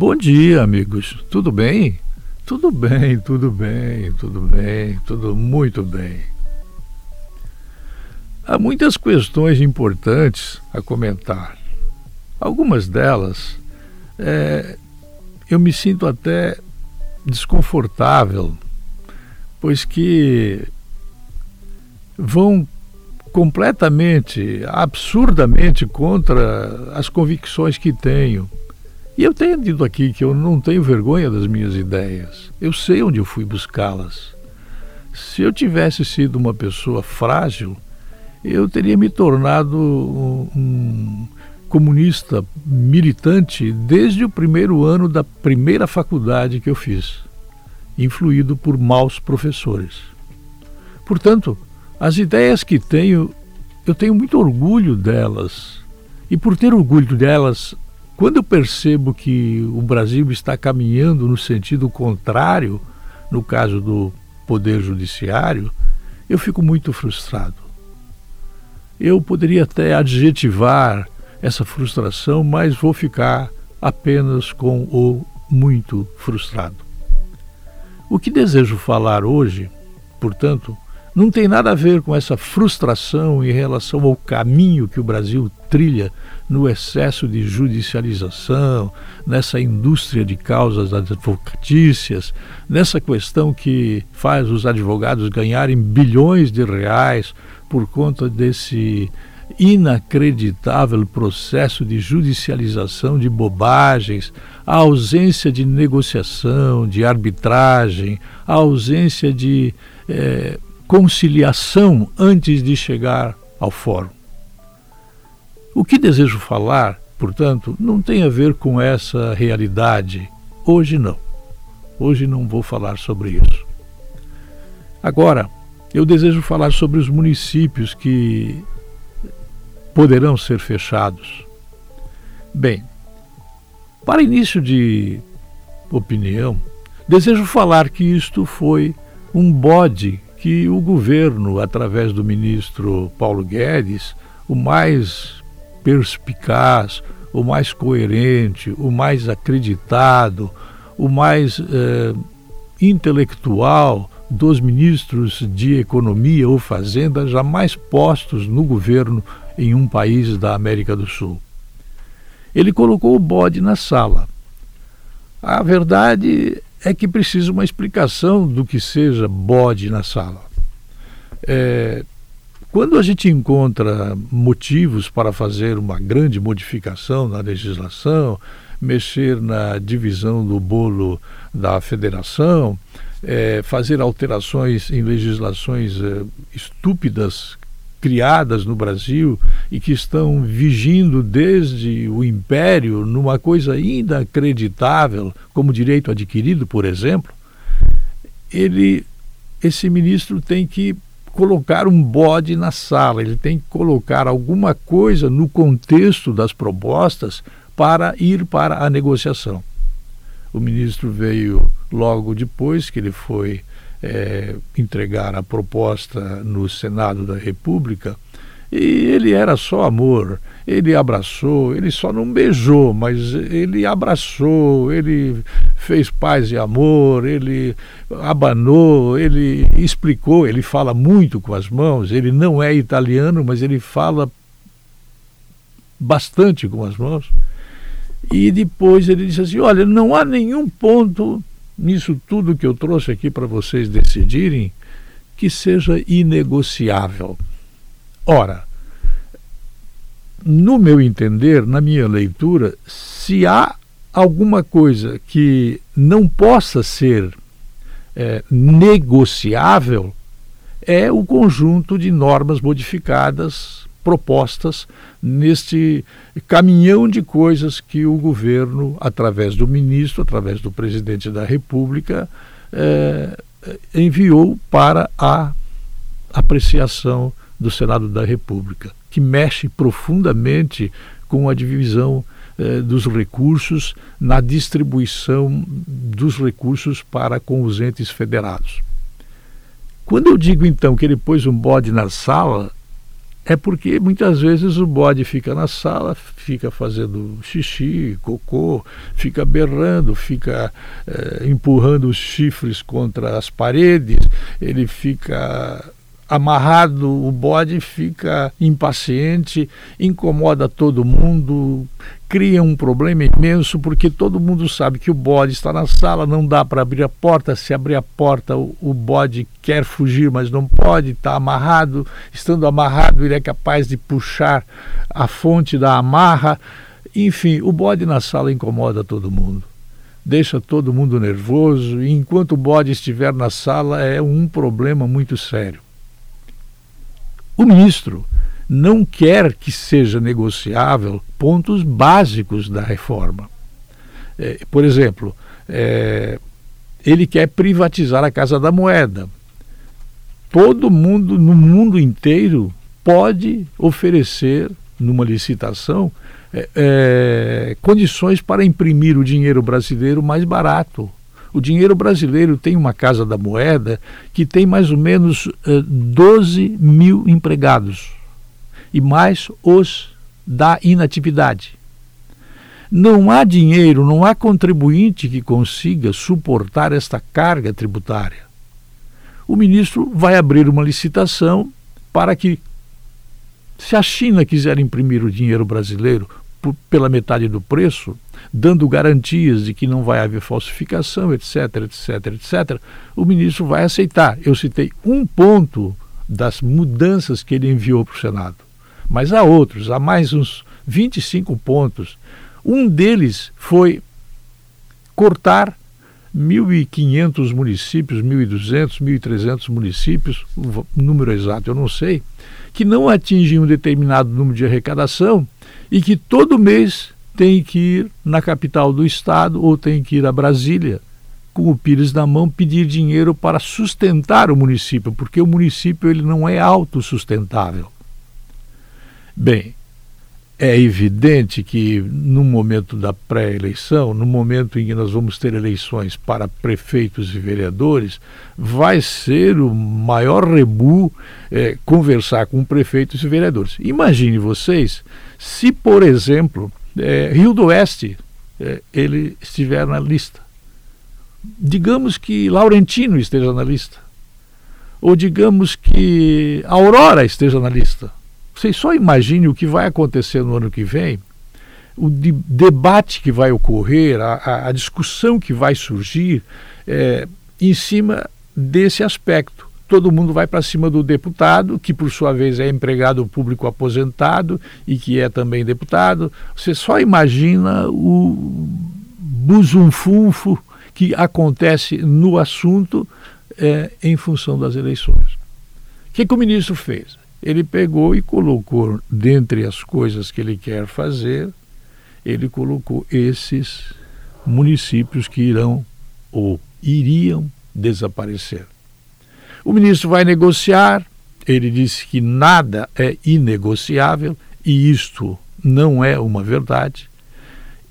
Bom dia, amigos. Tudo bem? Tudo bem, tudo bem, tudo bem, tudo muito bem. Há muitas questões importantes a comentar. Algumas delas é, eu me sinto até desconfortável, pois que vão completamente, absurdamente contra as convicções que tenho. E eu tenho dito aqui que eu não tenho vergonha das minhas ideias. Eu sei onde eu fui buscá-las. Se eu tivesse sido uma pessoa frágil, eu teria me tornado um, comunista militante desde o primeiro ano da primeira faculdade que eu fiz, influído por maus professores. Portanto, as ideias que tenho, eu tenho muito orgulho delas. E por ter orgulho delas, quando eu percebo que o Brasil está caminhando no sentido contrário, no caso do Poder Judiciário, eu fico muito frustrado. Eu poderia até adjetivar essa frustração, mas vou ficar apenas com o muito frustrado. O que desejo falar hoje, portanto, não tem nada a ver com essa frustração em relação ao caminho que o Brasil trilha no excesso de judicialização, nessa indústria de causas advocatícias, nessa questão que faz os advogados ganharem bilhões de reais por conta desse inacreditável processo de judicialização de bobagens, a ausência de negociação, de arbitragem, a ausência de eh, conciliação antes de chegar ao fórum. O que desejo falar, portanto, não tem a ver com essa realidade. Hoje não. Hoje não vou falar sobre isso. Agora, eu desejo falar sobre os municípios que poderão ser fechados. Bem, para início de opinião, desejo falar que isto foi um bode que o governo, através do ministro Paulo Guedes, o mais perspicaz, o mais coerente, o mais acreditado, o mais eh, intelectual dos ministros de Economia ou Fazenda jamais postos no governo em um país da América do Sul. Ele colocou o bode na sala. A verdade é que precisa uma explicação do que seja bode na sala. É, quando a gente encontra motivos para fazer uma grande modificação na legislação, mexer na divisão do bolo da federação, é, fazer alterações em legislações é, estúpidas criadas no Brasil e que estão vigindo desde o Império numa coisa inacreditável, como direito adquirido, por exemplo, ele, esse ministro tem que colocar um bode na sala, ele tem que colocar alguma coisa no contexto das propostas para ir para a negociação. O ministro veio logo depois que ele foi é, entregar a proposta no Senado da República e ele era só amor. Ele abraçou, ele só não beijou, mas ele abraçou, ele fez paz e amor, ele abanou, ele explicou, ele fala muito com as mãos, ele não é italiano, mas ele fala bastante com as mãos. E depois ele disse assim: olha, não há nenhum ponto nisso tudo que eu trouxe aqui para vocês decidirem que seja inegociável. Ora, no meu entender, na minha leitura, se há alguma coisa que não possa ser é, negociável, é o conjunto de normas modificadas propostas neste caminhão de coisas que o governo, através do ministro, através do presidente da República, é, enviou para a apreciação do Senado da República, que mexe profundamente com a divisão eh, dos recursos na distribuição dos recursos para com os entes federados. Quando eu digo então que ele pôs um bode na sala, é porque muitas vezes o bode fica na sala, fica fazendo xixi, cocô, fica berrando, fica eh, empurrando os chifres contra as paredes, ele fica amarrado, o bode fica impaciente, incomoda todo mundo, cria um problema imenso, porque todo mundo sabe que o bode está na sala, não dá para abrir a porta, se abrir a porta, o, o bode quer fugir, mas não pode, está amarrado, estando amarrado, ele é capaz de puxar a fonte da amarra. Enfim, o bode na sala incomoda todo mundo deixa todo mundo nervoso, e enquanto o bode estiver na sala é um problema muito sério. O ministro não quer que seja negociável pontos básicos da reforma. É, por exemplo, é, ele quer privatizar a Casa da Moeda. Todo mundo no mundo inteiro pode oferecer, numa licitação, é, é condições para imprimir o dinheiro brasileiro mais barato. O dinheiro brasileiro tem uma Casa da Moeda que tem mais ou menos uh, eh, 12 mil empregados e mais os da inatividade. Não há dinheiro, não há contribuinte que consiga suportar esta carga tributária. O ministro vai abrir uma licitação para que, se a China quiser imprimir o dinheiro brasileiro pela metade do preço, dando garantias de que não vai haver falsificação, etc, etc, etc, o ministro vai aceitar. Eu citei um ponto das mudanças que ele enviou para o Senado, mas há outros, há mais uns 25 pontos. Um deles foi cortar 1.500 municípios, 1.200, 1.300 municípios, o número exato eu não sei, que não atingem um determinado número de arrecadação e que todo mês tem que ir na capital do estado ou tem que ir a Brasília com o Pires na mão pedir dinheiro para sustentar o município, porque o município ele não é autossustentável. Bem, é evidente que no momento da pré-eleição, no momento em que nós vamos ter eleições para prefeitos e vereadores, vai ser o maior rebu é, conversar com prefeitos e vereadores. Imagine vocês se, por exemplo, é, Rio do Oeste é, ele estiver na lista. Digamos que Laurentino esteja na lista. Ou digamos que Aurora esteja na lista vocês só imaginem o que vai acontecer no ano que vem, o de debate que vai ocorrer, a, a discussão que vai surgir é, em cima desse aspecto. Todo mundo vai para cima do deputado, que por sua vez é empregado público aposentado e que é também deputado. Você só imagina o buzunfunfo que acontece no assunto é, em função das eleições. O que, que o ministro fez? ele pegou e colocou, dentre as coisas que ele quer fazer, ele colocou esses municípios que irão ou iriam desaparecer. O ministro vai negociar, ele disse que nada é inegociável e isto não é uma verdade.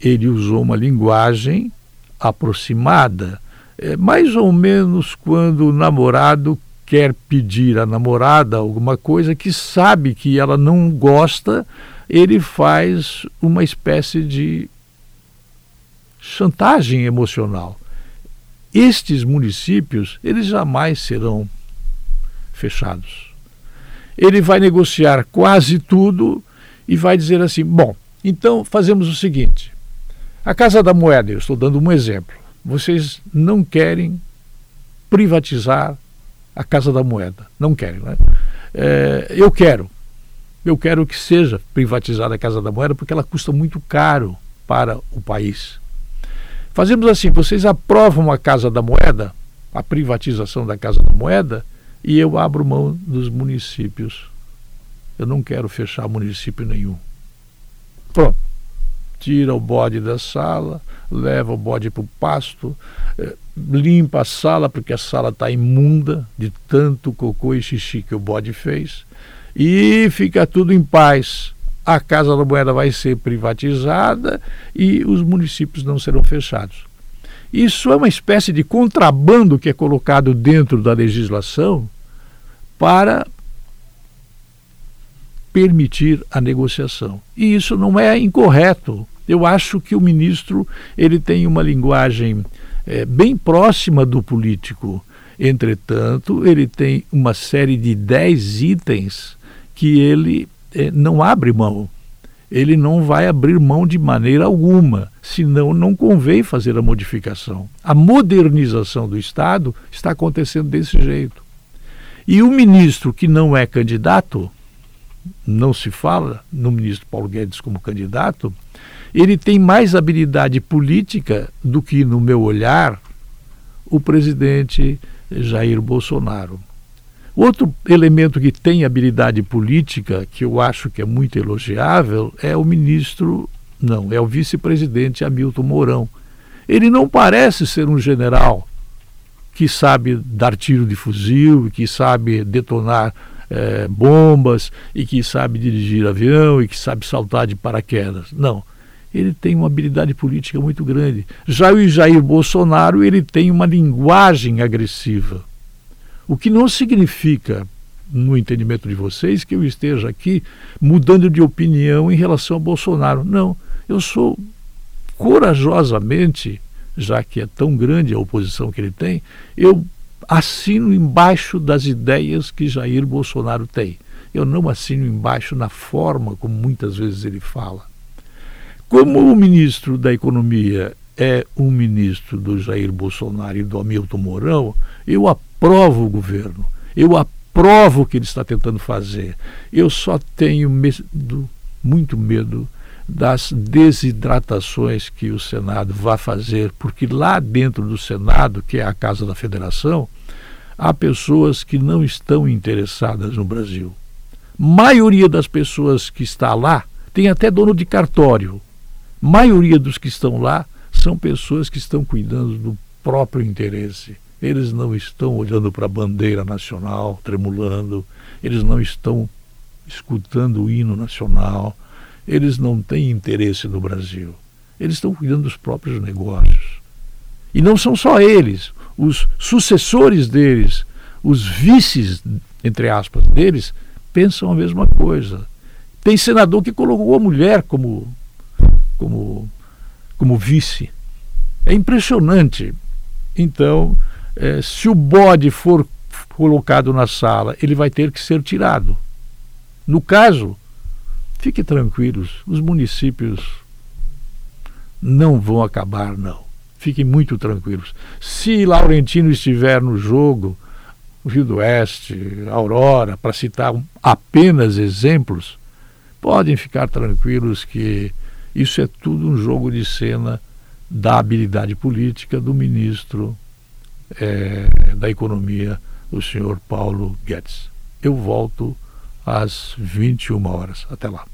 Ele usou uma linguagem aproximada, é, mais ou menos quando o namorado quer pedir à namorada alguma coisa que sabe que ela não gosta, ele faz uma espécie de chantagem emocional. Estes municípios, eles jamais serão fechados. Ele vai negociar quase tudo e vai dizer assim: bom, então fazemos o seguinte. A Casa da Moeda, eu estou dando um exemplo. Vocês não querem privatizar a Casa da Moeda. Não querem, né? É, eu quero. Eu quero que seja privatizada a Casa da Moeda porque ela custa muito caro para o país. Fazemos assim: vocês aprovam a Casa da Moeda, a privatização da Casa da Moeda, e eu abro mão dos municípios. Eu não quero fechar município nenhum. Pronto tira o bode da sala, leva o bode para o pasto, eh, limpa a sala, porque a sala está imunda de tanto cocô e xixi que o bode fez, e fica tudo em paz. A Casa da Moeda vai ser privatizada e os municípios não serão fechados. Isso é uma espécie de contrabando que é colocado dentro da legislação para permitir a negociação. E isso não é incorreto. Eu acho que o ministro ele tem uma linguagem é, bem próxima do político. Entretanto, ele tem uma série de dez itens que ele é, não abre mão. Ele não vai abrir mão de maneira alguma, senão não convém fazer a modificação. A modernização do Estado está acontecendo desse jeito. E o ministro que não é candidato, não se fala no ministro Paulo Guedes como candidato, ele tem mais habilidade política do que, no meu olhar, o presidente Jair Bolsonaro. Outro elemento que tem habilidade política, que eu acho que é muito elogiável, é o ministro, não, é o vice-presidente Hamilton Mourão. Ele não parece ser um general que sabe dar tiro de fuzil, que sabe detonar é, bombas e que sabe dirigir avião e que sabe saltar de paraquedas. Não. Ele tem uma habilidade política muito grande. Já o Jair Bolsonaro, ele tem uma linguagem agressiva. O que não significa, no entendimento de vocês, que eu esteja aqui mudando de opinião em relação a Bolsonaro. Não, eu sou corajosamente, já que é tão grande a oposição que ele tem, eu assino embaixo das ideias que Jair Bolsonaro tem. Eu não assino embaixo na forma como muitas vezes ele fala. Como o ministro da Economia é um ministro do Jair Bolsonaro e do Hamilton Mourão, eu aprovo o governo, eu aprovo o que ele está tentando fazer. Eu só tenho medo, muito medo, das desidratações que o Senado vai fazer, porque lá dentro do Senado, que é a Casa da Federação, há pessoas que não estão interessadas no Brasil. Maioria das pessoas que está lá tem até dono de cartório. Maioria dos que estão lá são pessoas que estão cuidando do próprio interesse. Eles não estão olhando para a bandeira nacional, tremulando, eles não estão escutando o hino nacional, eles não têm interesse no Brasil. Eles estão cuidando dos próprios negócios. E não são só eles, os sucessores deles, os vices, entre aspas, deles, pensam a mesma coisa. Tem senador que colocou a mulher como, como, como vice. É impressionante. Então, é, se o bode for colocado na sala, ele vai ter que ser tirado. No caso, fiquem tranquilos, os municípios não vão acabar, não. Fiquem muito tranquilos. Se Laurentino estiver no jogo, o Rio do Oeste, Aurora, para citar apenas exemplos, podem ficar tranquilos que isso é tudo um jogo de cena da habilidade política do ministro é, da Economia, o senhor Paulo Guedes. Eu volto às 21 horas. Até lá.